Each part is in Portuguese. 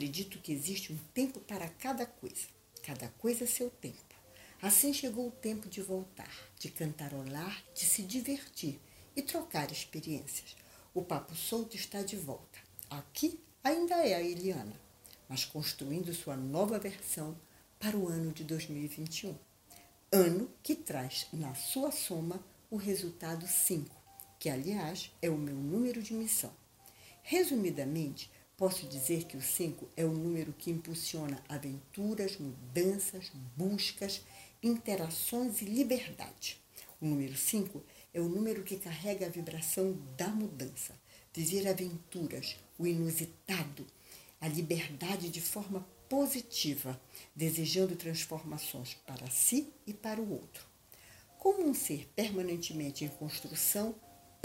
Acredito que existe um tempo para cada coisa, cada coisa seu tempo. Assim chegou o tempo de voltar, de cantarolar, de se divertir e trocar experiências. O Papo Solto está de volta. Aqui ainda é a Eliana, mas construindo sua nova versão para o ano de 2021. Ano que traz na sua soma o resultado 5, que aliás é o meu número de missão. Resumidamente, posso dizer que o 5 é o número que impulsiona aventuras, mudanças, buscas, interações e liberdade. O número 5 é o número que carrega a vibração da mudança, viver aventuras, o inusitado, a liberdade de forma positiva, desejando transformações para si e para o outro. Como um ser permanentemente em construção,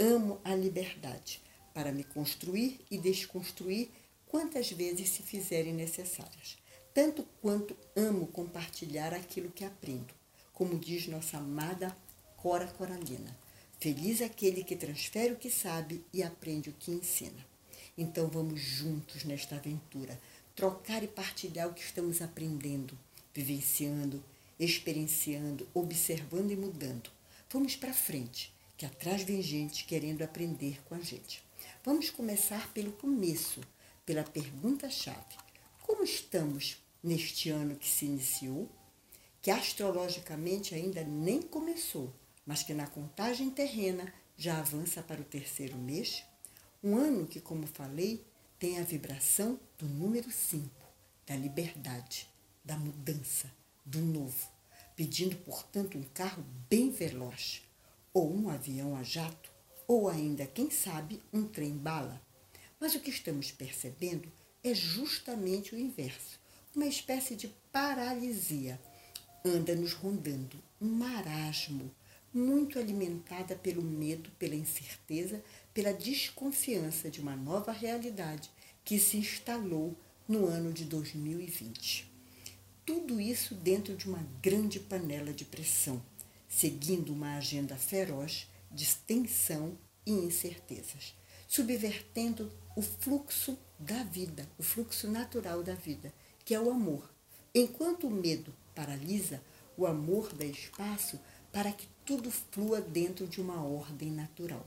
amo a liberdade para me construir e desconstruir quantas vezes se fizerem necessárias, tanto quanto amo compartilhar aquilo que aprendo, como diz nossa amada Cora Coralina. Feliz aquele que transfere o que sabe e aprende o que ensina. Então vamos juntos nesta aventura, trocar e partilhar o que estamos aprendendo, vivenciando, experienciando, observando e mudando. Vamos para frente, que atrás vem gente querendo aprender com a gente. Vamos começar pelo começo, pela pergunta-chave: Como estamos neste ano que se iniciou? Que astrologicamente ainda nem começou, mas que na contagem terrena já avança para o terceiro mês? Um ano que, como falei, tem a vibração do número 5, da liberdade, da mudança, do novo, pedindo, portanto, um carro bem veloz, ou um avião a jato, ou ainda, quem sabe, um trem-bala. Mas o que estamos percebendo é justamente o inverso, uma espécie de paralisia. Anda nos rondando um marasmo, muito alimentada pelo medo, pela incerteza, pela desconfiança de uma nova realidade que se instalou no ano de 2020. Tudo isso dentro de uma grande panela de pressão, seguindo uma agenda feroz de tensão e incertezas, subvertendo o fluxo da vida, o fluxo natural da vida, que é o amor. Enquanto o medo paralisa, o amor dá espaço para que tudo flua dentro de uma ordem natural.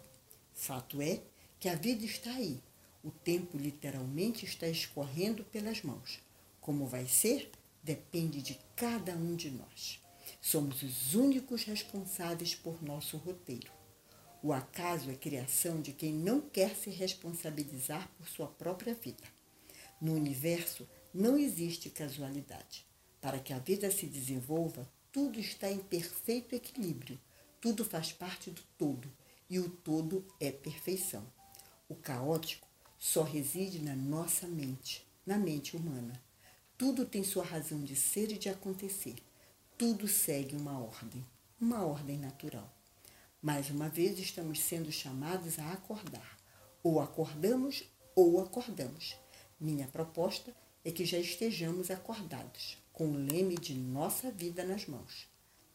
Fato é que a vida está aí. O tempo literalmente está escorrendo pelas mãos. Como vai ser, depende de cada um de nós. Somos os únicos responsáveis por nosso roteiro. O acaso é criação de quem não quer se responsabilizar por sua própria vida. No universo não existe casualidade. Para que a vida se desenvolva, tudo está em perfeito equilíbrio, tudo faz parte do todo e o todo é perfeição. O caótico só reside na nossa mente, na mente humana. Tudo tem sua razão de ser e de acontecer. Tudo segue uma ordem, uma ordem natural. Mais uma vez estamos sendo chamados a acordar. Ou acordamos ou acordamos. Minha proposta é que já estejamos acordados, com o leme de nossa vida nas mãos.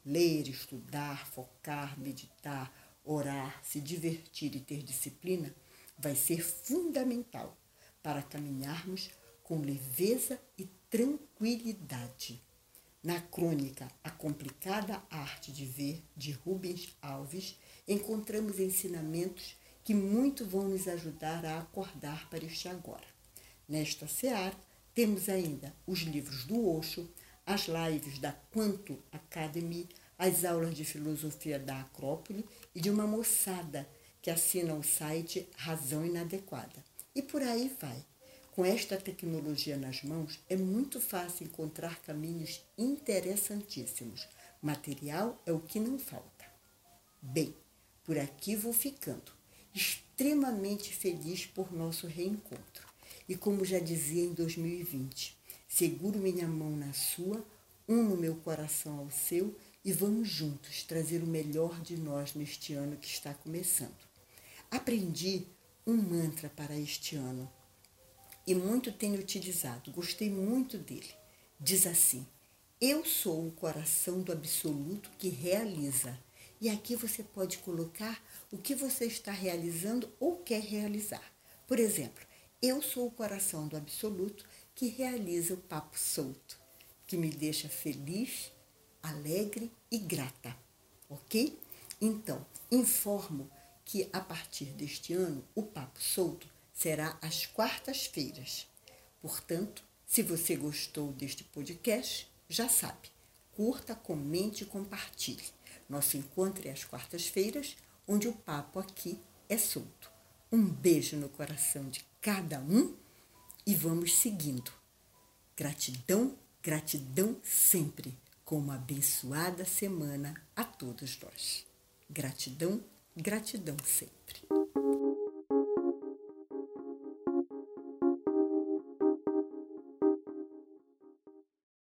Ler, estudar, focar, meditar, orar, se divertir e ter disciplina vai ser fundamental para caminharmos com leveza e tranquilidade. Na crônica A Complicada Arte de Ver, de Rubens Alves, encontramos ensinamentos que muito vão nos ajudar a acordar para este agora. Nesta seara, temos ainda os livros do Osho, as lives da Quanto Academy, as aulas de filosofia da Acrópole e de uma moçada que assina o site Razão Inadequada. E por aí vai. Com esta tecnologia nas mãos, é muito fácil encontrar caminhos interessantíssimos. Material é o que não falta. Bem, por aqui vou ficando, extremamente feliz por nosso reencontro. E como já dizia em 2020, seguro minha mão na sua, uno meu coração ao seu e vamos juntos trazer o melhor de nós neste ano que está começando. Aprendi um mantra para este ano e muito tenho utilizado, gostei muito dele. Diz assim: Eu sou o coração do absoluto que realiza. E aqui você pode colocar o que você está realizando ou quer realizar. Por exemplo, eu sou o coração do absoluto que realiza o Papo Solto, que me deixa feliz, alegre e grata, ok? Então, informo que a partir deste ano o Papo Solto será às quartas-feiras. Portanto, se você gostou deste podcast, já sabe, curta, comente e compartilhe. Nosso encontro é às quartas-feiras, onde o papo aqui é solto. Um beijo no coração de cada um e vamos seguindo. Gratidão, gratidão sempre, com uma abençoada semana a todos nós. Gratidão, gratidão sempre.